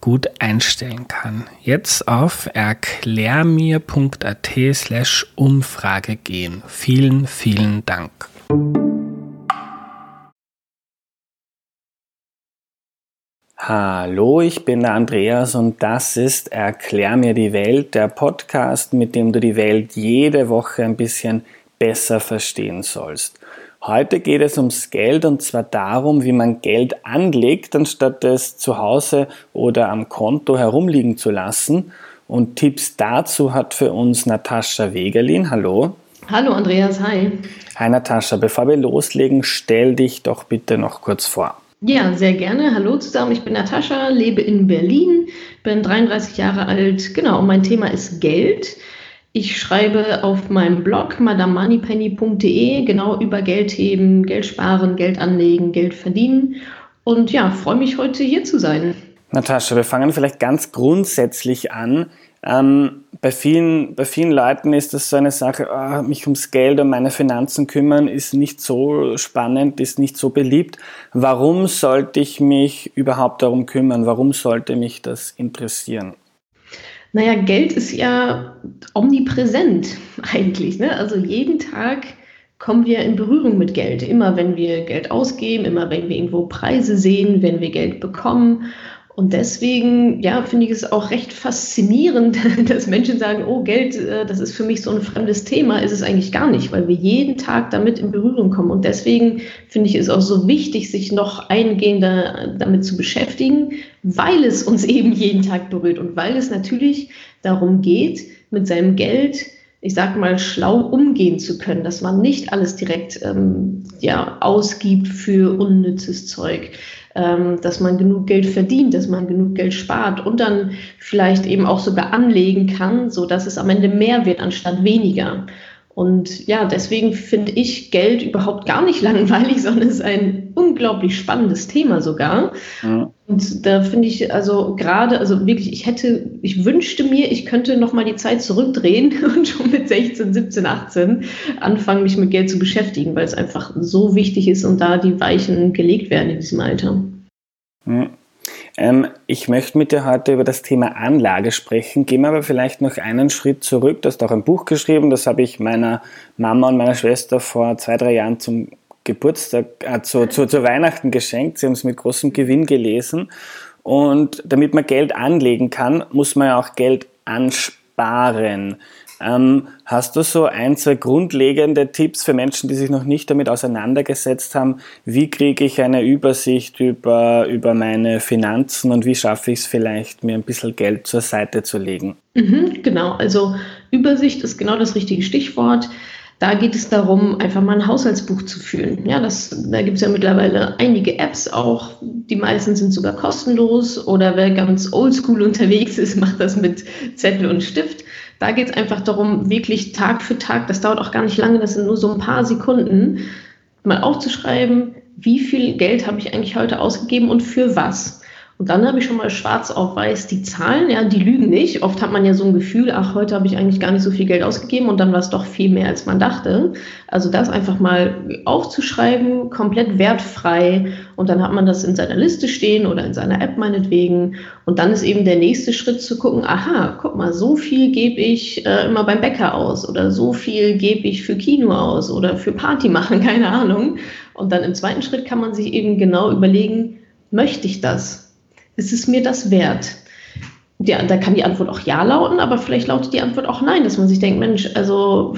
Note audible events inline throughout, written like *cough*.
gut einstellen kann. Jetzt auf erklärmir.at slash Umfrage gehen. Vielen, vielen Dank. Hallo, ich bin der Andreas und das ist Erklär mir die Welt, der Podcast, mit dem du die Welt jede Woche ein bisschen besser verstehen sollst. Heute geht es ums Geld und zwar darum, wie man Geld anlegt, anstatt es zu Hause oder am Konto herumliegen zu lassen. Und Tipps dazu hat für uns Natascha Wegerlin. Hallo. Hallo Andreas, hi. Hi Natascha, bevor wir loslegen, stell dich doch bitte noch kurz vor. Ja, sehr gerne. Hallo zusammen, ich bin Natascha, lebe in Berlin, bin 33 Jahre alt. Genau, und mein Thema ist Geld. Ich schreibe auf meinem Blog madamoneypenny.de genau über Geld heben, Geld sparen, Geld anlegen, Geld verdienen. Und ja, freue mich heute hier zu sein. Natascha, wir fangen vielleicht ganz grundsätzlich an. Ähm, bei, vielen, bei vielen Leuten ist das so eine Sache, oh, mich ums Geld und meine Finanzen kümmern, ist nicht so spannend, ist nicht so beliebt. Warum sollte ich mich überhaupt darum kümmern? Warum sollte mich das interessieren? Naja, Geld ist ja omnipräsent *laughs* eigentlich. Ne? Also jeden Tag kommen wir in Berührung mit Geld. Immer wenn wir Geld ausgeben, immer wenn wir irgendwo Preise sehen, wenn wir Geld bekommen. Und deswegen, ja, finde ich es auch recht faszinierend, *laughs* dass Menschen sagen, oh, Geld, äh, das ist für mich so ein fremdes Thema, ist es eigentlich gar nicht, weil wir jeden Tag damit in Berührung kommen. Und deswegen finde ich es auch so wichtig, sich noch eingehender damit zu beschäftigen, weil es uns *laughs* eben jeden Tag berührt und weil es natürlich darum geht, mit seinem Geld, ich sag mal, schlau umgehen zu können, dass man nicht alles direkt ähm, ja, ausgibt für unnützes Zeug dass man genug Geld verdient, dass man genug Geld spart und dann vielleicht eben auch sogar anlegen kann, so dass es am Ende mehr wird anstatt weniger. Und ja, deswegen finde ich Geld überhaupt gar nicht *laughs* langweilig, sondern es ist ein unglaublich spannendes Thema sogar. Ja. Und da finde ich also gerade, also wirklich, ich hätte, ich wünschte mir, ich könnte nochmal die Zeit zurückdrehen *laughs* und schon mit 16, 17, 18 anfangen, mich mit Geld zu beschäftigen, weil es einfach so wichtig ist und da die Weichen gelegt werden in diesem Alter. Ja. Ähm, ich möchte mit dir heute über das Thema Anlage sprechen. Gehen wir aber vielleicht noch einen Schritt zurück. Du hast auch ein Buch geschrieben, das habe ich meiner Mama und meiner Schwester vor zwei, drei Jahren zum Geburtstag, äh, zu, zu, zu Weihnachten geschenkt. Sie haben es mit großem Gewinn gelesen. Und damit man Geld anlegen kann, muss man ja auch Geld ansparen. Ähm, hast du so ein, zwei grundlegende Tipps für Menschen, die sich noch nicht damit auseinandergesetzt haben? Wie kriege ich eine Übersicht über, über meine Finanzen und wie schaffe ich es vielleicht, mir ein bisschen Geld zur Seite zu legen? Mhm, genau, also Übersicht ist genau das richtige Stichwort. Da geht es darum, einfach mal ein Haushaltsbuch zu führen. Ja, das, da gibt es ja mittlerweile einige Apps auch. Die meisten sind sogar kostenlos oder wer ganz oldschool unterwegs ist, *laughs* macht das mit Zettel und Stift. Da geht es einfach darum, wirklich Tag für Tag, das dauert auch gar nicht lange, das sind nur so ein paar Sekunden, mal aufzuschreiben, wie viel Geld habe ich eigentlich heute ausgegeben und für was. Und dann habe ich schon mal schwarz auf weiß die Zahlen, ja, die lügen nicht. Oft hat man ja so ein Gefühl, ach, heute habe ich eigentlich gar nicht so viel Geld ausgegeben und dann war es doch viel mehr, als man dachte. Also das einfach mal aufzuschreiben, komplett wertfrei und dann hat man das in seiner Liste stehen oder in seiner App meinetwegen. Und dann ist eben der nächste Schritt zu gucken, aha, guck mal, so viel gebe ich äh, immer beim Bäcker aus oder so viel gebe ich für Kino aus oder für Party machen, *laughs* keine Ahnung. Und dann im zweiten Schritt kann man sich eben genau überlegen, möchte ich das? Ist es mir das wert? Ja, da kann die Antwort auch ja lauten, aber vielleicht lautet die Antwort auch nein, dass man sich denkt, Mensch, also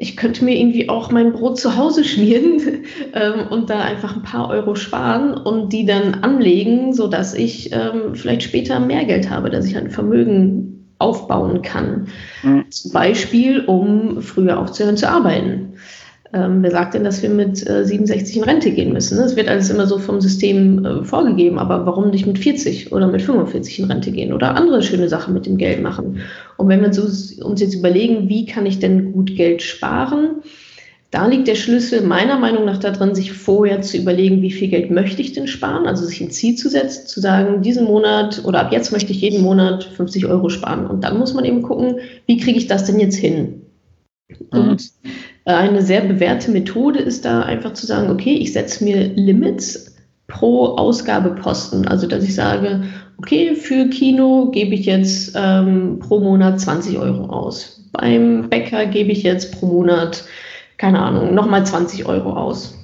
ich könnte mir irgendwie auch mein Brot zu Hause *laughs* schmieren ähm, und da einfach ein paar Euro sparen und die dann anlegen, sodass ich ähm, vielleicht später mehr Geld habe, dass ich ein Vermögen aufbauen kann. Mhm. Zum Beispiel, um früher aufzuhören zu arbeiten. Ähm, wer sagt denn, dass wir mit äh, 67 in Rente gehen müssen? Es wird alles immer so vom System äh, vorgegeben, aber warum nicht mit 40 oder mit 45 in Rente gehen oder andere schöne Sachen mit dem Geld machen? Und wenn wir uns, jetzt überlegen, wie kann ich denn gut Geld sparen, da liegt der Schlüssel meiner Meinung nach darin, sich vorher zu überlegen, wie viel Geld möchte ich denn sparen, also sich ein Ziel zu setzen, zu sagen, diesen Monat oder ab jetzt möchte ich jeden Monat 50 Euro sparen. Und dann muss man eben gucken, wie kriege ich das denn jetzt hin? Mhm. Und eine sehr bewährte Methode ist da einfach zu sagen, okay, ich setze mir Limits pro Ausgabeposten. Also dass ich sage, okay, für Kino gebe ich jetzt ähm, pro Monat 20 Euro aus. Beim Bäcker gebe ich jetzt pro Monat, keine Ahnung, nochmal 20 Euro aus.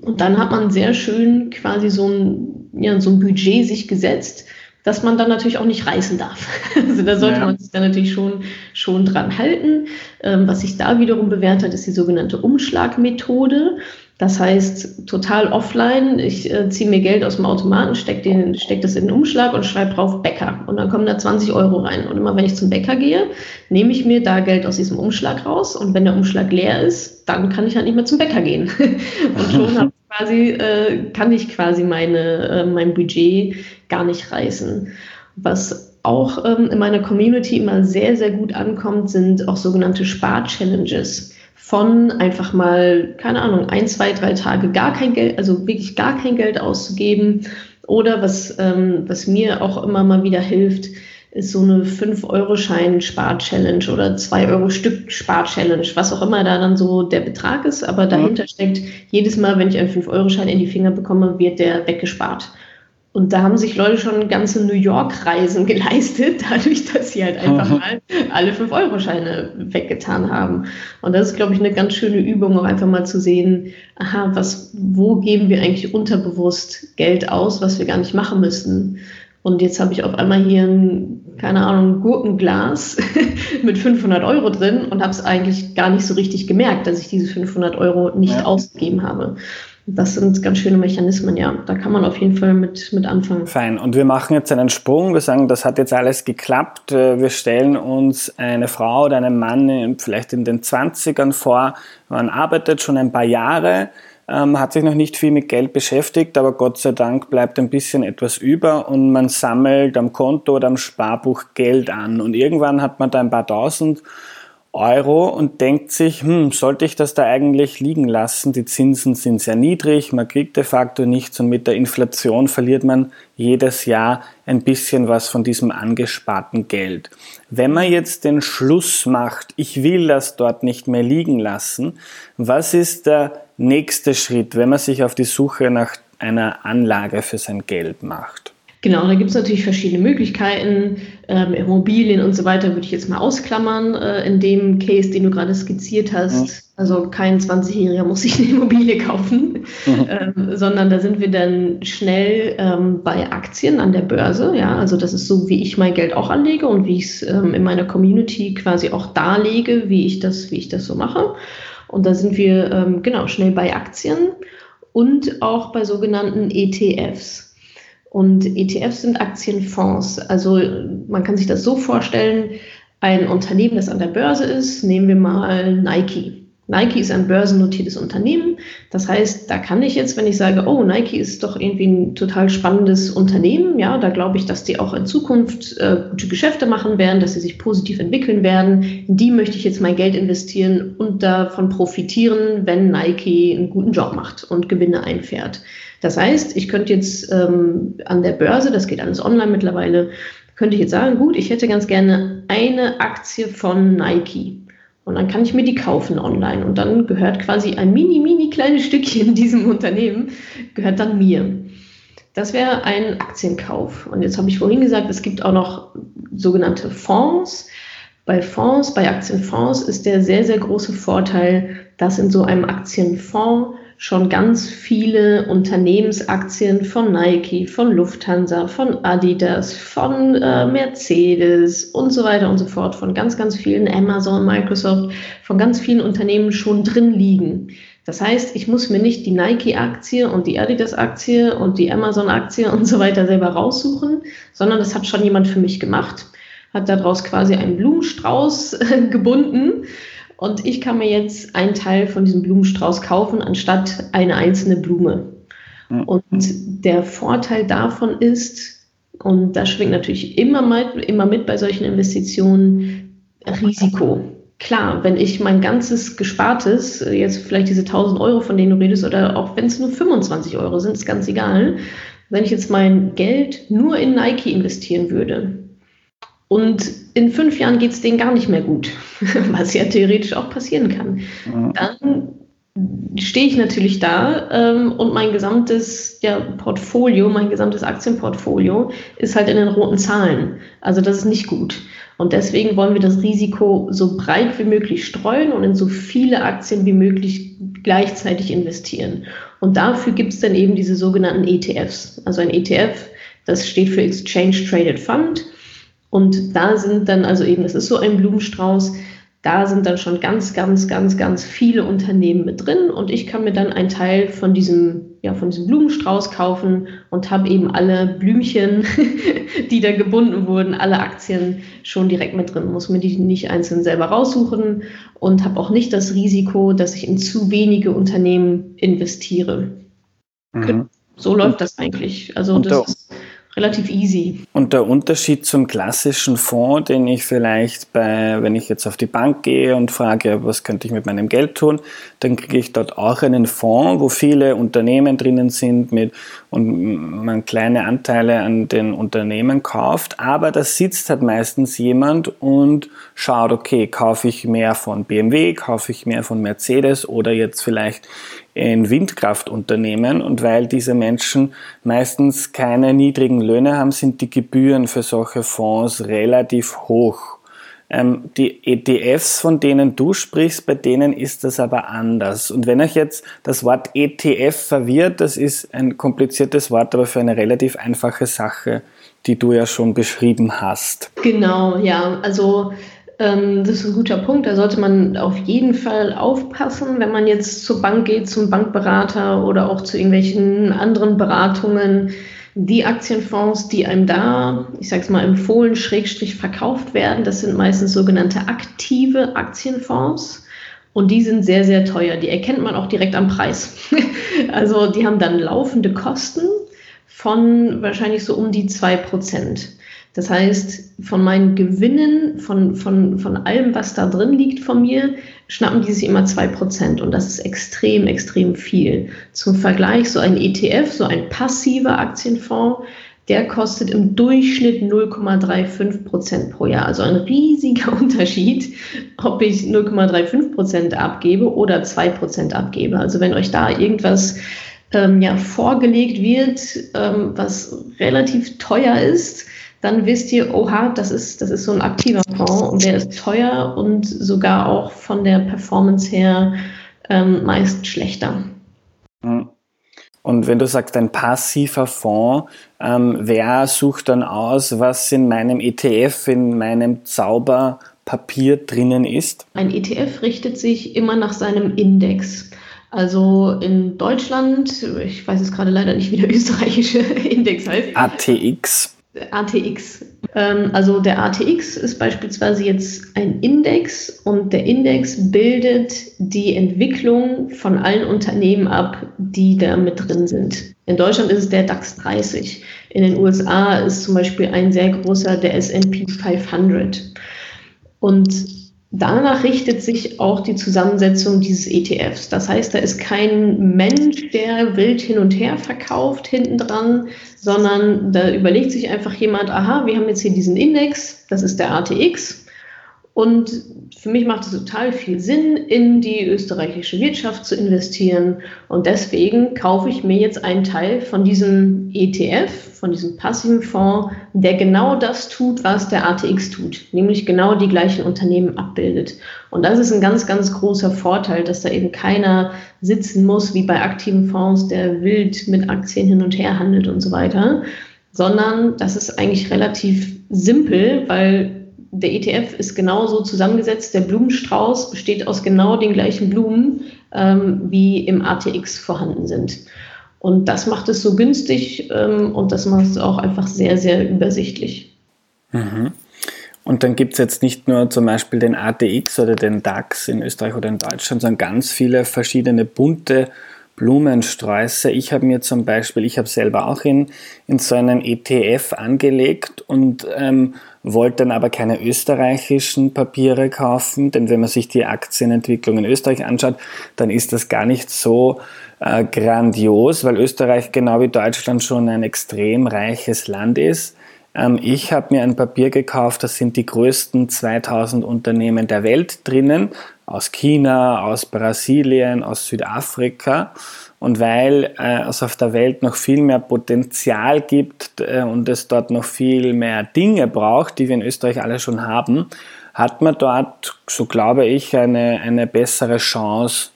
Und dann hat man sehr schön quasi so ein, ja, so ein Budget sich gesetzt, dass man dann natürlich auch nicht reißen darf. *laughs* Also da sollte ja. man sich dann natürlich schon, schon dran halten. Ähm, was sich da wiederum bewährt hat, ist die sogenannte Umschlagmethode. Das heißt, total offline, ich äh, ziehe mir Geld aus dem Automaten, stecke steck das in den Umschlag und schreibe drauf Bäcker. Und dann kommen da 20 Euro rein. Und immer wenn ich zum Bäcker gehe, nehme ich mir da Geld aus diesem Umschlag raus. Und wenn der Umschlag leer ist, dann kann ich halt nicht mehr zum Bäcker gehen. *laughs* und schon habe quasi, äh, kann ich quasi meine, äh, mein Budget gar nicht reißen. Was auch ähm, in meiner Community immer sehr, sehr gut ankommt, sind auch sogenannte Spar-Challenges. Von einfach mal, keine Ahnung, ein, zwei, drei Tage gar kein Geld, also wirklich gar kein Geld auszugeben. Oder was, ähm, was mir auch immer mal wieder hilft, ist so eine 5-Euro-Schein-Spar-Challenge oder 2-Euro-Stück-Spar-Challenge, was auch immer da dann so der Betrag ist. Aber dahinter ja. steckt, jedes Mal, wenn ich einen 5-Euro-Schein in die Finger bekomme, wird der weggespart. Und da haben sich Leute schon ganze New York-Reisen *laughs* geleistet, dadurch, dass sie halt einfach *laughs* mal alle 5-Euro-Scheine weggetan haben. Und das ist, glaube ich, eine ganz schöne Übung, auch einfach mal zu sehen, aha, was, wo geben wir eigentlich unterbewusst Geld aus, was wir gar nicht machen müssten. Und jetzt habe ich auf einmal hier ein, keine Ahnung, Gurkenglas *laughs* mit 500 Euro drin und habe es eigentlich gar nicht so richtig gemerkt, dass ich diese 500 Euro nicht ja. ausgegeben habe. Das sind ganz schöne Mechanismen, ja. Da kann man auf jeden Fall mit, mit anfangen. Fein. Und wir machen jetzt einen Sprung. Wir sagen, das hat jetzt alles geklappt. Äh, wir stellen uns eine Frau oder einen Mann vielleicht in den 20ern vor. Man arbeitet schon ein paar Jahre ähm, hat sich noch nicht viel mit Geld beschäftigt, aber Gott sei Dank bleibt ein bisschen etwas über und man sammelt am Konto oder am Sparbuch Geld an und irgendwann hat man da ein paar tausend Euro und denkt sich, hm, sollte ich das da eigentlich liegen lassen? Die Zinsen sind sehr niedrig, man kriegt de facto nichts und mit der Inflation verliert man jedes Jahr ein bisschen was von diesem angesparten Geld. Wenn man jetzt den Schluss macht, ich will das dort nicht mehr liegen lassen, was ist der nächste Schritt, wenn man sich auf die Suche nach einer Anlage für sein Geld macht? Genau, da gibt es natürlich verschiedene Möglichkeiten. Ähm, Immobilien und so weiter würde ich jetzt mal ausklammern äh, in dem Case, den du gerade skizziert hast. Ja. Also kein 20-Jähriger muss sich eine Immobilie kaufen, mhm. *laughs* ähm, sondern da sind wir dann schnell ähm, bei Aktien an der Börse. Ja, also das ist so, wie ich mein Geld auch anlege und wie ich es ähm, in meiner Community quasi auch darlege, wie ich das, wie ich das so mache. Und da sind wir ähm, genau schnell bei Aktien und auch bei sogenannten ETFs. Und ETFs sind Aktienfonds. Also man kann sich das so vorstellen, ein Unternehmen, das an der Börse ist, nehmen wir mal Nike. Nike ist ein börsennotiertes Unternehmen. Das heißt, da kann ich jetzt, wenn ich sage, oh, Nike ist doch irgendwie ein total spannendes Unternehmen, ja, da glaube ich, dass die auch in Zukunft äh, gute Geschäfte machen werden, dass sie sich positiv entwickeln werden. In die möchte ich jetzt mein Geld investieren und davon profitieren, wenn Nike einen guten Job macht und Gewinne einfährt. Das heißt, ich könnte jetzt ähm, an der Börse, das geht alles online mittlerweile, könnte ich jetzt sagen, gut, ich hätte ganz gerne eine Aktie von Nike. Und dann kann ich mir die kaufen online. Und dann gehört quasi ein mini, mini kleines Stückchen diesem Unternehmen, gehört dann mir. Das wäre ein Aktienkauf. Und jetzt habe ich vorhin gesagt, es gibt auch noch sogenannte Fonds. Bei Fonds, bei Aktienfonds ist der sehr, sehr große Vorteil, dass in so einem Aktienfonds schon ganz viele Unternehmensaktien von Nike, von Lufthansa, von Adidas, von äh, Mercedes und so weiter und so fort, von ganz, ganz vielen Amazon, Microsoft, von ganz vielen Unternehmen schon drin liegen. Das heißt, ich muss mir nicht die Nike-Aktie und die Adidas-Aktie und die Amazon-Aktie und so weiter selber raussuchen, sondern das hat schon jemand für mich gemacht, hat daraus quasi einen Blumenstrauß *laughs* gebunden und ich kann mir jetzt einen Teil von diesem Blumenstrauß kaufen, anstatt eine einzelne Blume. Mhm. Und der Vorteil davon ist, und das schwingt natürlich immer, mal, immer mit bei solchen Investitionen, Risiko. Klar, wenn ich mein ganzes Gespartes, jetzt vielleicht diese 1000 Euro, von denen du redest, oder auch wenn es nur 25 Euro sind, ist ganz egal. Wenn ich jetzt mein Geld nur in Nike investieren würde, und in fünf Jahren geht es denen gar nicht mehr gut, *laughs* was ja theoretisch auch passieren kann. Dann stehe ich natürlich da ähm, und mein gesamtes ja, Portfolio, mein gesamtes Aktienportfolio ist halt in den roten Zahlen. Also das ist nicht gut. Und deswegen wollen wir das Risiko so breit wie möglich streuen und in so viele Aktien wie möglich gleichzeitig investieren. Und dafür gibt es dann eben diese sogenannten ETFs. Also ein ETF, das steht für Exchange Traded Fund. Und da sind dann, also eben, es ist so ein Blumenstrauß, da sind dann schon ganz, ganz, ganz, ganz viele Unternehmen mit drin und ich kann mir dann einen Teil von diesem, ja, von diesem Blumenstrauß kaufen und habe eben alle Blümchen, *laughs* die da gebunden wurden, alle Aktien schon direkt mit drin, muss mir die nicht einzeln selber raussuchen und habe auch nicht das Risiko, dass ich in zu wenige Unternehmen investiere. Mhm. So läuft das eigentlich. Also das ist relativ easy. Und der Unterschied zum klassischen Fonds, den ich vielleicht bei, wenn ich jetzt auf die Bank gehe und frage, was könnte ich mit meinem Geld tun, dann kriege ich dort auch einen Fonds, wo viele Unternehmen drinnen sind mit und man kleine Anteile an den Unternehmen kauft, aber da sitzt halt meistens jemand und schaut, okay, kaufe ich mehr von BMW, kaufe ich mehr von Mercedes oder jetzt vielleicht in Windkraftunternehmen und weil diese Menschen meistens keine niedrigen Löhne haben, sind die Gebühren für solche Fonds relativ hoch. Ähm, die ETFs, von denen du sprichst, bei denen ist das aber anders. Und wenn euch jetzt das Wort ETF verwirrt, das ist ein kompliziertes Wort, aber für eine relativ einfache Sache, die du ja schon beschrieben hast. Genau, ja. Also ähm, das ist ein guter Punkt. Da sollte man auf jeden Fall aufpassen, wenn man jetzt zur Bank geht, zum Bankberater oder auch zu irgendwelchen anderen Beratungen. Die Aktienfonds, die einem da, ich sag's mal, empfohlen, schrägstrich verkauft werden, das sind meistens sogenannte aktive Aktienfonds. Und die sind sehr, sehr teuer. Die erkennt man auch direkt am Preis. *laughs* also die haben dann laufende Kosten von wahrscheinlich so um die zwei Prozent. Das heißt, von meinen Gewinnen, von, von, von allem, was da drin liegt von mir, schnappen die sich immer 2%. Und das ist extrem, extrem viel. Zum Vergleich, so ein ETF, so ein passiver Aktienfonds, der kostet im Durchschnitt 0,35% pro Jahr. Also ein riesiger *laughs* Unterschied, ob ich 0,35% abgebe oder 2% abgebe. Also wenn euch da irgendwas ähm, ja, vorgelegt wird, ähm, was relativ teuer ist, dann wisst ihr, oha, das ist, das ist so ein aktiver Fonds und der ist teuer und sogar auch von der Performance her ähm, meist schlechter. Mhm. Und wenn du sagst, ein passiver Fonds, ähm, wer sucht dann aus, was in meinem ETF, in meinem Zauberpapier drinnen ist? Ein ETF richtet sich immer nach seinem Index. Also in Deutschland, ich weiß jetzt gerade leider nicht, wie der österreichische *laughs* Index heißt. ATX. ATX. Ähm, also der ATX ist beispielsweise jetzt ein Index und der Index bildet die Entwicklung von allen Unternehmen ab, die da mit drin sind. In Deutschland ist es der DAX 30. In den USA ist zum Beispiel ein sehr großer der SP 500. Und Danach richtet sich auch die Zusammensetzung dieses ETFs. Das heißt, da ist kein Mensch, der wild hin und her verkauft hinten dran, sondern da überlegt sich einfach jemand, aha, wir haben jetzt hier diesen Index, das ist der ATX und für mich macht es total viel Sinn, in die österreichische Wirtschaft zu investieren. Und deswegen kaufe ich mir jetzt einen Teil von diesem ETF, von diesem passiven Fonds, der genau das tut, was der ATX tut, nämlich genau die gleichen Unternehmen abbildet. Und das ist ein ganz, ganz großer Vorteil, dass da eben keiner sitzen muss, wie bei aktiven Fonds, der wild mit Aktien hin und her handelt und so weiter, sondern das ist eigentlich relativ simpel, weil der ETF ist genauso zusammengesetzt. Der Blumenstrauß besteht aus genau den gleichen Blumen, ähm, wie im ATX vorhanden sind. Und das macht es so günstig ähm, und das macht es auch einfach sehr, sehr übersichtlich. Mhm. Und dann gibt es jetzt nicht nur zum Beispiel den ATX oder den DAX in Österreich oder in Deutschland, sondern ganz viele verschiedene bunte Blumensträuße. Ich habe mir zum Beispiel, ich habe selber auch in, in so einen ETF angelegt und ähm, wollte dann aber keine österreichischen Papiere kaufen, denn wenn man sich die Aktienentwicklung in Österreich anschaut, dann ist das gar nicht so äh, grandios, weil Österreich genau wie Deutschland schon ein extrem reiches Land ist. Ähm, ich habe mir ein Papier gekauft, das sind die größten 2000 Unternehmen der Welt drinnen, aus China, aus Brasilien, aus Südafrika. Und weil äh, es auf der Welt noch viel mehr Potenzial gibt äh, und es dort noch viel mehr Dinge braucht, die wir in Österreich alle schon haben, hat man dort, so glaube ich, eine, eine bessere Chance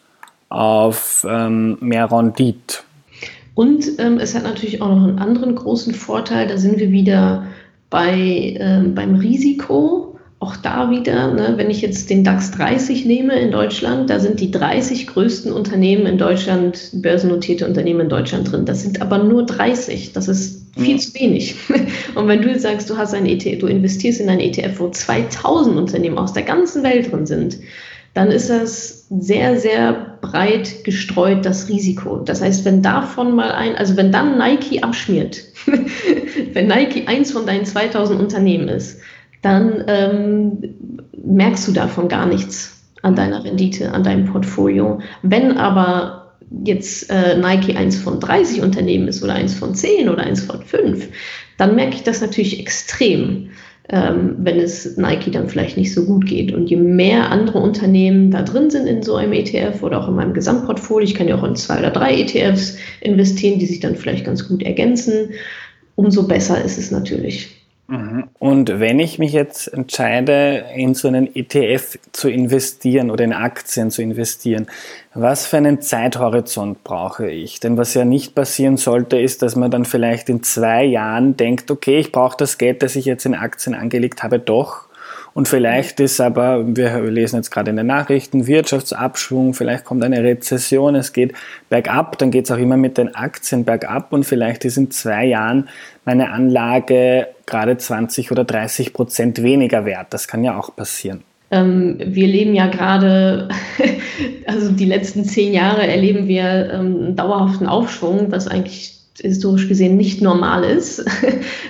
auf ähm, mehr Rendite. Und ähm, es hat natürlich auch noch einen anderen großen Vorteil, da sind wir wieder bei, ähm, beim Risiko auch da wieder, ne, wenn ich jetzt den DAX 30 nehme in Deutschland, da sind die 30 größten Unternehmen in Deutschland, börsennotierte Unternehmen in Deutschland drin. Das sind aber nur 30. Das ist viel mhm. zu wenig. *laughs* Und wenn du jetzt sagst, du hast ein ETF, du investierst in ein ETF, wo 2000 Unternehmen aus der ganzen Welt drin sind, dann ist das sehr, sehr breit gestreut, das Risiko. Das heißt, wenn davon mal ein, also wenn dann Nike abschmiert, *laughs* wenn Nike eins von deinen 2000 Unternehmen ist, dann ähm, merkst du davon gar nichts an deiner Rendite, an deinem Portfolio. Wenn aber jetzt äh, Nike eins von 30 Unternehmen ist oder eins von 10 oder eins von 5, dann merke ich das natürlich extrem, ähm, wenn es Nike dann vielleicht nicht so gut geht. Und je mehr andere Unternehmen da drin sind in so einem ETF oder auch in meinem Gesamtportfolio, ich kann ja auch in zwei oder drei ETFs investieren, die sich dann vielleicht ganz gut ergänzen, umso besser ist es natürlich. Mhm. Und wenn ich mich jetzt entscheide, in so einen ETF zu investieren oder in Aktien zu investieren, was für einen Zeithorizont brauche ich? Denn was ja nicht passieren sollte, ist, dass man dann vielleicht in zwei Jahren denkt, okay, ich brauche das Geld, das ich jetzt in Aktien angelegt habe, doch und vielleicht ist aber, wir lesen jetzt gerade in den Nachrichten, Wirtschaftsabschwung, vielleicht kommt eine Rezession, es geht bergab, dann geht es auch immer mit den Aktien bergab und vielleicht ist in zwei Jahren meine Anlage gerade 20 oder 30 Prozent weniger wert. Das kann ja auch passieren. Ähm, wir leben ja gerade, *laughs* also die letzten zehn Jahre erleben wir ähm, einen dauerhaften Aufschwung, was eigentlich historisch gesehen nicht normal ist. *laughs*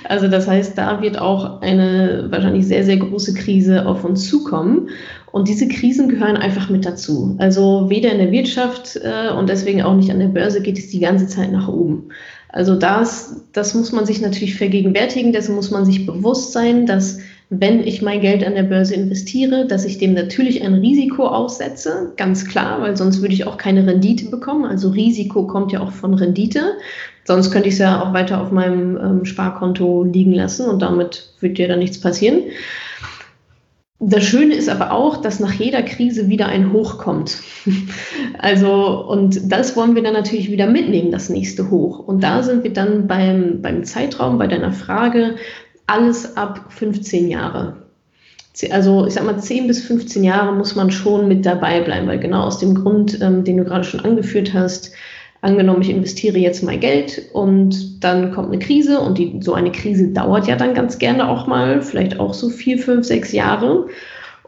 Also das heißt, da wird auch eine wahrscheinlich sehr, sehr große Krise auf uns zukommen. Und diese Krisen gehören einfach mit dazu. Also weder in der Wirtschaft äh, und deswegen auch nicht an der Börse geht es die ganze Zeit nach oben. Also das, das muss man sich natürlich vergegenwärtigen, dessen muss man sich bewusst sein, dass wenn ich mein Geld an der Börse investiere, dass ich dem natürlich ein Risiko aussetze, ganz klar, weil sonst würde ich auch keine Rendite bekommen. Also Risiko kommt ja auch von Rendite. Sonst könnte ich es ja auch weiter auf meinem ähm, Sparkonto liegen lassen und damit wird dir dann nichts passieren. Das Schöne ist aber auch, dass nach jeder Krise wieder ein Hoch kommt. *laughs* Also, und das wollen wir dann natürlich wieder mitnehmen, das nächste Hoch. Und da sind wir dann beim, beim Zeitraum, bei deiner Frage, alles ab 15 Jahre. Also ich sag mal, 10 bis 15 Jahre muss man schon mit dabei bleiben, weil genau aus dem Grund, ähm, den du gerade schon angeführt hast, angenommen, ich investiere jetzt mein Geld und dann kommt eine Krise und die, so eine Krise dauert ja dann ganz gerne auch mal, vielleicht auch so vier, fünf, sechs Jahre.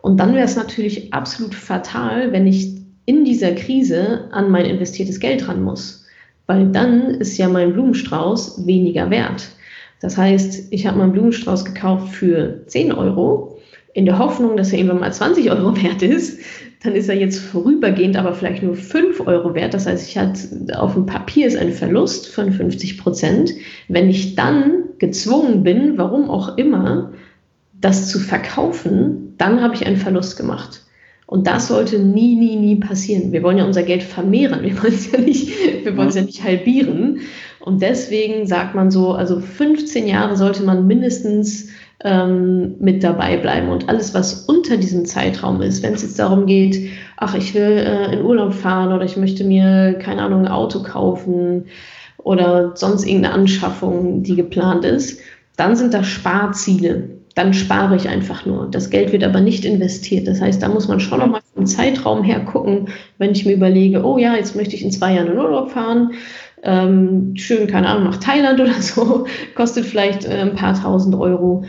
Und dann wäre es natürlich absolut fatal, wenn ich in dieser Krise an mein investiertes Geld ran muss, weil dann ist ja mein Blumenstrauß weniger wert. Das heißt, ich habe meinen Blumenstrauß gekauft für 10 Euro in der Hoffnung, dass er irgendwann mal 20 Euro *laughs* wert ist dann ist er jetzt vorübergehend aber vielleicht nur 5 Euro wert. Das heißt, ich hatte auf dem Papier ist ein Verlust von 50 Prozent. Wenn ich dann gezwungen bin, warum auch immer, das zu verkaufen, dann habe ich einen Verlust gemacht. Und das sollte nie, nie, nie passieren. Wir wollen ja unser Geld vermehren. Wir wollen es ja nicht, wir wollen es ja nicht halbieren. Und deswegen sagt man so, also 15 Jahre sollte man mindestens ähm, mit dabei bleiben. Und alles, was unter diesem Zeitraum ist, wenn es jetzt darum geht, ach, ich will äh, in Urlaub fahren oder ich möchte mir, keine Ahnung, ein Auto kaufen oder sonst irgendeine Anschaffung, die geplant ist, dann sind das Sparziele dann spare ich einfach nur. Das Geld wird aber nicht investiert. Das heißt, da muss man schon nochmal vom Zeitraum her gucken, wenn ich mir überlege, oh ja, jetzt möchte ich in zwei Jahren in Urlaub fahren. Ähm, schön, keine Ahnung, nach Thailand oder so, *laughs* kostet vielleicht äh, ein paar tausend Euro.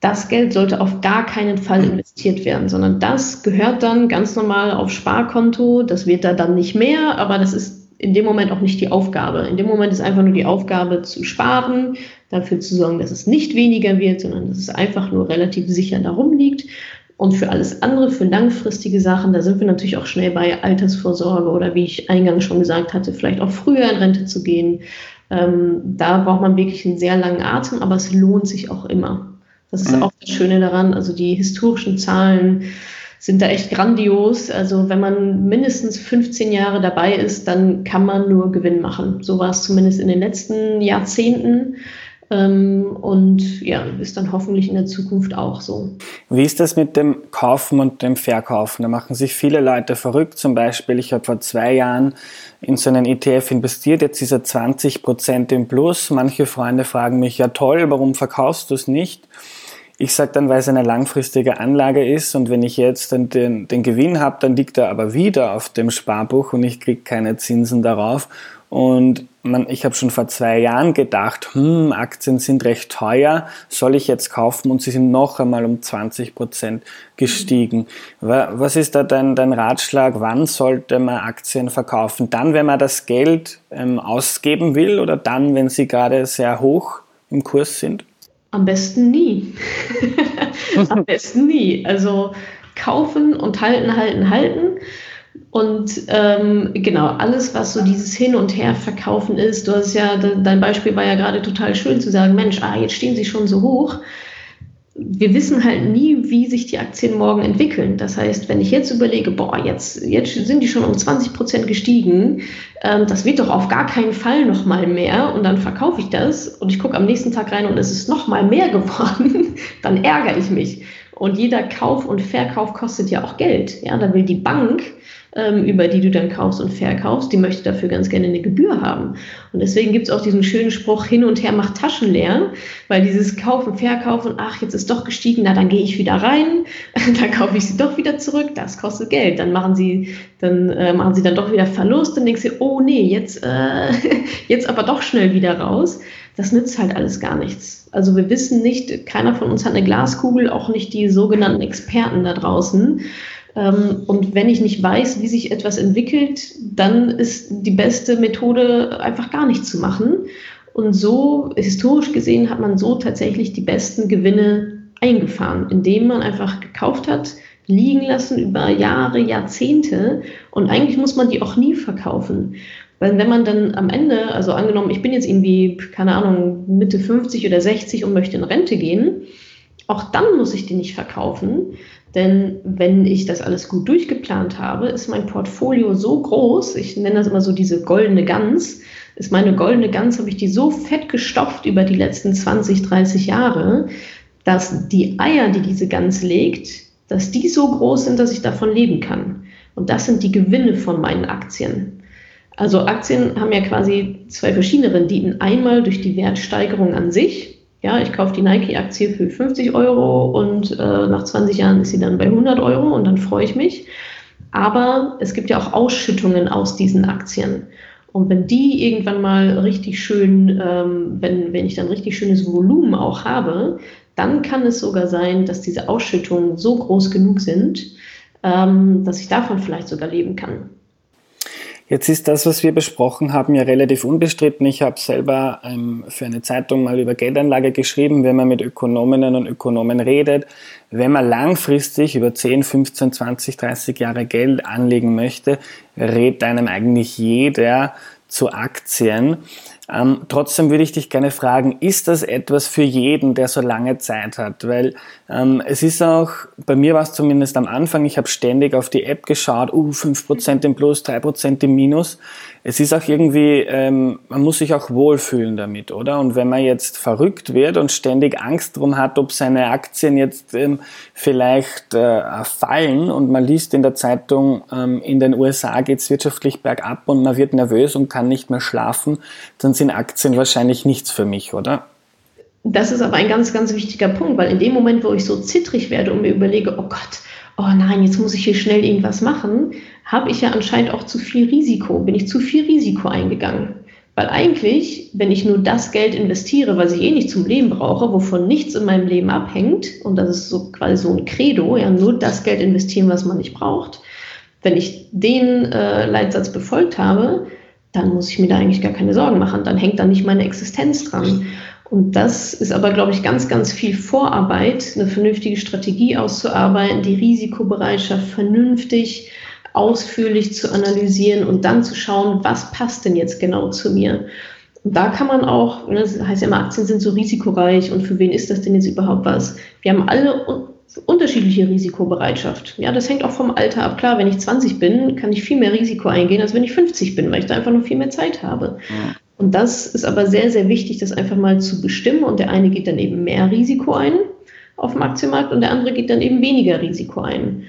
Das Geld sollte auf gar keinen Fall investiert werden, sondern das gehört dann ganz normal auf Sparkonto. Das wird da dann nicht mehr, aber das ist in dem Moment auch nicht die Aufgabe. In dem Moment ist einfach nur die Aufgabe zu sparen, dafür zu sorgen, dass es nicht weniger wird, sondern dass es einfach nur relativ sicher darum liegt. Und für alles andere, für langfristige Sachen, da sind wir natürlich auch schnell bei Altersvorsorge oder wie ich eingangs schon gesagt hatte, vielleicht auch früher in Rente zu gehen. Ähm, da braucht man wirklich einen sehr langen Atem, aber es lohnt sich auch immer. Das ist mhm. auch das Schöne daran. Also die historischen Zahlen sind da echt grandios. Also wenn man mindestens 15 Jahre dabei ist, dann kann man nur Gewinn machen. So war es zumindest in den letzten Jahrzehnten. Ähm, und ja, ist dann hoffentlich in der Zukunft auch so. Wie ist das mit dem Kaufen und dem Verkaufen? Da machen sich viele Leute verrückt. Zum Beispiel, ich habe vor zwei Jahren in so einen ETF investiert, jetzt ist er 20 Prozent im Plus. Manche Freunde fragen mich, ja toll, warum verkaufst du es nicht? Ich sage dann, weil es eine langfristige Anlage ist und wenn ich jetzt den, den, den Gewinn habe, dann liegt er aber wieder auf dem Sparbuch und ich kriege keine Zinsen darauf. Und ich habe schon vor zwei Jahren gedacht, hm, Aktien sind recht teuer, soll ich jetzt kaufen? Und sie sind noch einmal um 20 Prozent gestiegen. Was ist da dein, dein Ratschlag? Wann sollte man Aktien verkaufen? Dann, wenn man das Geld ähm, ausgeben will oder dann, wenn sie gerade sehr hoch im Kurs sind? Am besten nie. *laughs* Am besten nie. Also kaufen und halten, halten, halten. Und ähm, genau, alles, was so dieses Hin und Her verkaufen ist, du hast ja, dein Beispiel war ja gerade total schön zu sagen, Mensch, ah, jetzt stehen sie schon so hoch wir wissen halt nie, wie sich die Aktien morgen entwickeln. Das heißt, wenn ich jetzt überlege, boah, jetzt, jetzt sind die schon um 20 Prozent gestiegen, ähm, das wird doch auf gar keinen Fall noch mal mehr und dann verkaufe ich das und ich gucke am nächsten Tag rein und es ist noch mal mehr *laughs* geworden, dann ärgere ich mich. Und jeder Kauf und Verkauf kostet ja auch Geld. Ja, da will die Bank ähm, über die du dann kaufst und verkaufst, die möchte dafür ganz gerne eine Gebühr haben. Und deswegen gibt es auch diesen schönen Spruch, hin und her macht Taschen leer, weil dieses Kaufen, Verkaufen, ach, jetzt ist doch gestiegen, na, dann gehe ich wieder rein, *laughs* dann kaufe ich sie doch wieder zurück, das kostet Geld. Dann machen sie, dann äh, machen sie dann doch wieder Verlust, dann denkst du, oh nee, jetzt, äh, *laughs* jetzt aber doch schnell wieder raus. Das nützt halt alles gar nichts. Also wir wissen nicht, keiner von uns hat eine Glaskugel, auch nicht die sogenannten Experten da draußen. Ähm, und wenn ich nicht weiß, wie sich etwas entwickelt, dann ist die beste Methode einfach gar nichts zu machen. Und so, historisch gesehen, hat man so tatsächlich die besten Gewinne eingefahren, indem man einfach gekauft hat, liegen lassen über Jahre, Jahrzehnte. Und eigentlich muss man die auch nie verkaufen. Weil wenn man dann am Ende, also angenommen, ich bin jetzt irgendwie, keine Ahnung, Mitte 50 oder 60 und möchte in Rente gehen, auch dann muss ich die nicht verkaufen, denn wenn ich das alles gut durchgeplant habe, ist mein Portfolio so groß, ich nenne das immer so diese goldene Gans, ist meine goldene Gans, habe ich die so fett gestopft über die letzten 20, 30 Jahre, dass die Eier, die diese Gans legt, dass die so groß sind, dass ich davon leben kann. Und das sind die Gewinne von meinen Aktien. Also Aktien haben ja quasi zwei verschiedene Renditen. Einmal durch die Wertsteigerung an sich, ja, ich kaufe die Nike-Aktie für 50 Euro und äh, nach 20 Jahren ist sie dann bei 100 Euro und dann freue ich mich. Aber es gibt ja auch Ausschüttungen aus diesen Aktien. Und wenn die irgendwann mal richtig schön, ähm, wenn, wenn ich dann richtig schönes Volumen auch habe, dann kann es sogar sein, dass diese Ausschüttungen so groß genug sind, ähm, dass ich davon vielleicht sogar leben kann. Jetzt ist das, was wir besprochen haben, ja relativ unbestritten. Ich habe selber ähm, für eine Zeitung mal über Geldanlage geschrieben, wenn man mit Ökonominnen und Ökonomen redet. Wenn man langfristig über 10, 15, 20, 30 Jahre Geld anlegen möchte, rät einem eigentlich jeder zu Aktien. Ähm, trotzdem würde ich dich gerne fragen, ist das etwas für jeden, der so lange Zeit hat? Weil ähm, es ist auch, bei mir war es zumindest am Anfang, ich habe ständig auf die App geschaut, uh, 5% im Plus, 3% im Minus. Es ist auch irgendwie, ähm, man muss sich auch wohlfühlen damit, oder? Und wenn man jetzt verrückt wird und ständig Angst drum hat, ob seine Aktien jetzt ähm, vielleicht äh, fallen und man liest in der Zeitung, ähm, in den USA geht es wirtschaftlich bergab und man wird nervös und kann nicht mehr schlafen, dann sind Aktien wahrscheinlich nichts für mich, oder? Das ist aber ein ganz, ganz wichtiger Punkt, weil in dem Moment, wo ich so zittrig werde und mir überlege, oh Gott, oh nein, jetzt muss ich hier schnell irgendwas machen, habe ich ja anscheinend auch zu viel Risiko, bin ich zu viel Risiko eingegangen. Weil eigentlich, wenn ich nur das Geld investiere, was ich eh nicht zum Leben brauche, wovon nichts in meinem Leben abhängt, und das ist so quasi so ein Credo, ja, nur das Geld investieren, was man nicht braucht, wenn ich den äh, Leitsatz befolgt habe, dann muss ich mir da eigentlich gar keine Sorgen machen. Dann hängt da nicht meine Existenz dran. Und das ist aber, glaube ich, ganz, ganz viel Vorarbeit, eine vernünftige Strategie auszuarbeiten, die Risikobereitschaft vernünftig, ausführlich zu analysieren und dann zu schauen, was passt denn jetzt genau zu mir. Und da kann man auch, ne, das heißt ja immer, Aktien sind so risikoreich und für wen ist das denn jetzt überhaupt was? Wir haben alle unterschiedliche Risikobereitschaft. Ja, das hängt auch vom Alter ab. Klar, wenn ich 20 bin, kann ich viel mehr Risiko eingehen, als wenn ich 50 bin, weil ich da einfach nur viel mehr Zeit habe. Ja. Und das ist aber sehr, sehr wichtig, das einfach mal zu bestimmen. Und der eine geht dann eben mehr Risiko ein auf dem Aktienmarkt und der andere geht dann eben weniger Risiko ein.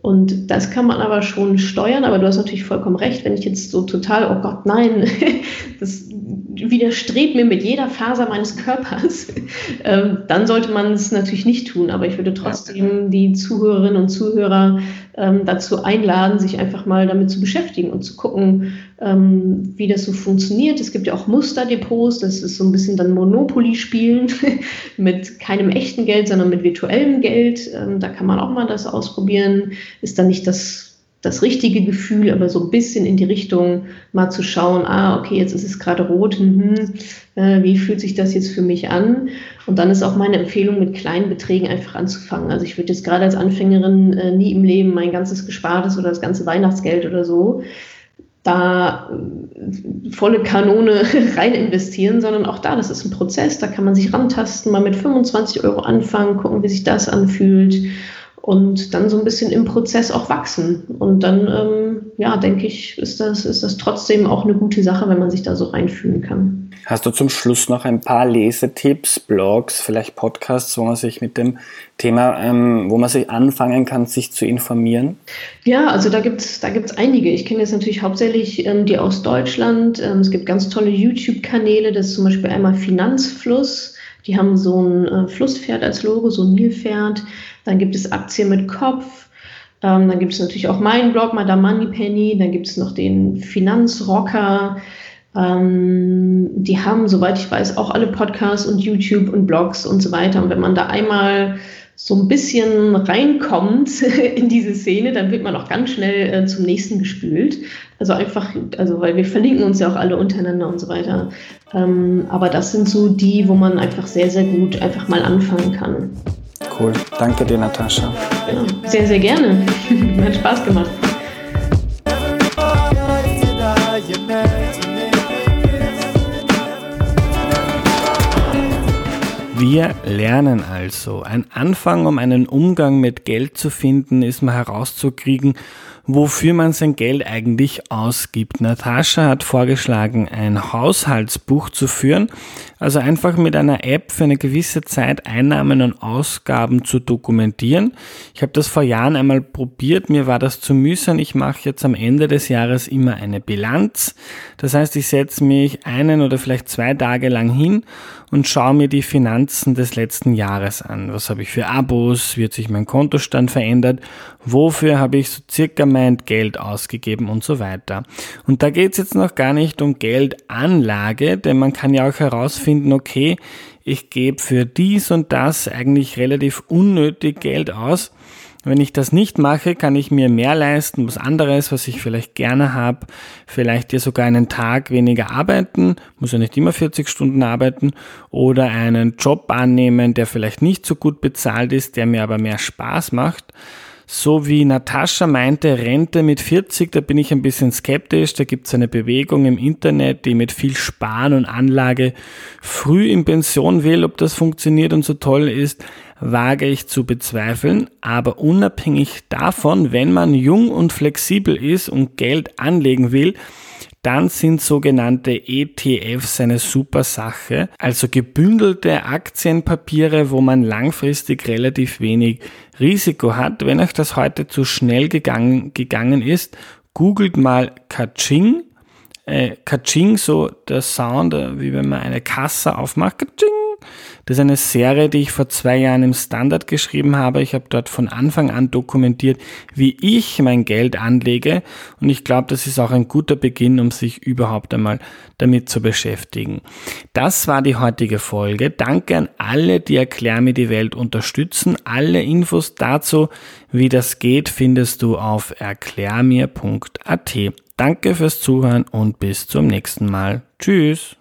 Und das kann man aber schon steuern, aber du hast natürlich vollkommen recht, wenn ich jetzt so total, oh Gott, nein, *laughs* das widerstrebt mir mit jeder Faser meines Körpers, *laughs* ähm, dann sollte man es natürlich nicht tun. Aber ich würde trotzdem die Zuhörerinnen und Zuhörer ähm, dazu einladen, sich einfach mal damit zu beschäftigen und zu gucken, ähm, wie das so funktioniert. Es gibt ja auch Musterdepots, das ist so ein bisschen dann Monopoly-Spielen *laughs* mit keinem echten Geld, sondern mit virtuellem Geld. Ähm, da kann man auch mal das ausprobieren. Ist dann nicht das das richtige Gefühl, aber so ein bisschen in die Richtung mal zu schauen, ah, okay, jetzt ist es gerade rot, hm, äh, wie fühlt sich das jetzt für mich an? Und dann ist auch meine Empfehlung, mit kleinen Beträgen einfach anzufangen. Also ich würde jetzt gerade als Anfängerin äh, nie im Leben mein ganzes Gespartes oder das ganze Weihnachtsgeld oder so da äh, volle Kanone *laughs* rein investieren, sondern auch da, das ist ein Prozess, da kann man sich rantasten, mal mit 25 Euro anfangen, gucken, wie sich das anfühlt und dann so ein bisschen im Prozess auch wachsen. Und dann, ähm, ja, denke ich, ist das, ist das trotzdem auch eine gute Sache, wenn man sich da so reinfühlen kann. Hast du zum Schluss noch ein paar Lesetipps, Blogs, vielleicht Podcasts, wo man sich mit dem Thema, ähm, wo man sich anfangen kann, sich zu informieren? Ja, also da gibt es da gibt's einige. Ich kenne jetzt natürlich hauptsächlich ähm, die aus Deutschland. Ähm, es gibt ganz tolle YouTube-Kanäle, das ist zum Beispiel einmal Finanzfluss. Die haben so ein äh, Flusspferd als Logo, so ein Nilpferd. Dann gibt es Aktien mit Kopf. Ähm, dann gibt es natürlich auch meinen Blog, Madame Moneypenny. Dann gibt es noch den Finanzrocker. Ähm, die haben, soweit ich weiß, auch alle Podcasts und YouTube und Blogs und so weiter. Und wenn man da einmal so ein bisschen reinkommt in diese Szene, dann wird man auch ganz schnell äh, zum nächsten gespült. Also einfach, also weil wir verlinken uns ja auch alle untereinander und so weiter. Ähm, aber das sind so die, wo man einfach sehr, sehr gut einfach mal anfangen kann. Cool. Danke dir, Natascha. Ja, sehr, sehr gerne. Hat Spaß gemacht. Wir lernen also. Ein Anfang, um einen Umgang mit Geld zu finden, ist mal herauszukriegen, wofür man sein Geld eigentlich ausgibt. Natascha hat vorgeschlagen, ein Haushaltsbuch zu führen, also einfach mit einer App für eine gewisse Zeit Einnahmen und Ausgaben zu dokumentieren. Ich habe das vor Jahren einmal probiert, mir war das zu mühsam. Ich mache jetzt am Ende des Jahres immer eine Bilanz. Das heißt, ich setze mich einen oder vielleicht zwei Tage lang hin und schaue mir die Finanzen des letzten Jahres an. Was habe ich für Abos? Wird sich mein Kontostand verändert? Wofür habe ich so circa mein Geld ausgegeben und so weiter? Und da geht es jetzt noch gar nicht um Geldanlage, denn man kann ja auch herausfinden, okay, ich gebe für dies und das eigentlich relativ unnötig Geld aus wenn ich das nicht mache, kann ich mir mehr leisten, was anderes, was ich vielleicht gerne habe, vielleicht ja sogar einen Tag weniger arbeiten, muss ja nicht immer 40 Stunden arbeiten, oder einen Job annehmen, der vielleicht nicht so gut bezahlt ist, der mir aber mehr Spaß macht. So wie Natascha meinte, Rente mit 40, da bin ich ein bisschen skeptisch. Da gibt es eine Bewegung im Internet, die mit viel Sparen und Anlage früh in Pension will. Ob das funktioniert und so toll ist, wage ich zu bezweifeln. Aber unabhängig davon, wenn man jung und flexibel ist und Geld anlegen will, dann sind sogenannte ETFs eine super Sache, also gebündelte Aktienpapiere, wo man langfristig relativ wenig Risiko hat. Wenn euch das heute zu schnell gegangen, gegangen ist, googelt mal Kaching. Äh, Kaching, so der Sound, äh, wie wenn man eine Kasse aufmacht. Kaching das ist eine Serie, die ich vor zwei Jahren im Standard geschrieben habe. Ich habe dort von Anfang an dokumentiert, wie ich mein Geld anlege. Und ich glaube, das ist auch ein guter Beginn, um sich überhaupt einmal damit zu beschäftigen. Das war die heutige Folge. Danke an alle, die Erklär mir die Welt unterstützen. Alle Infos dazu, wie das geht, findest du auf erklärmir.at. Danke fürs Zuhören und bis zum nächsten Mal. Tschüss.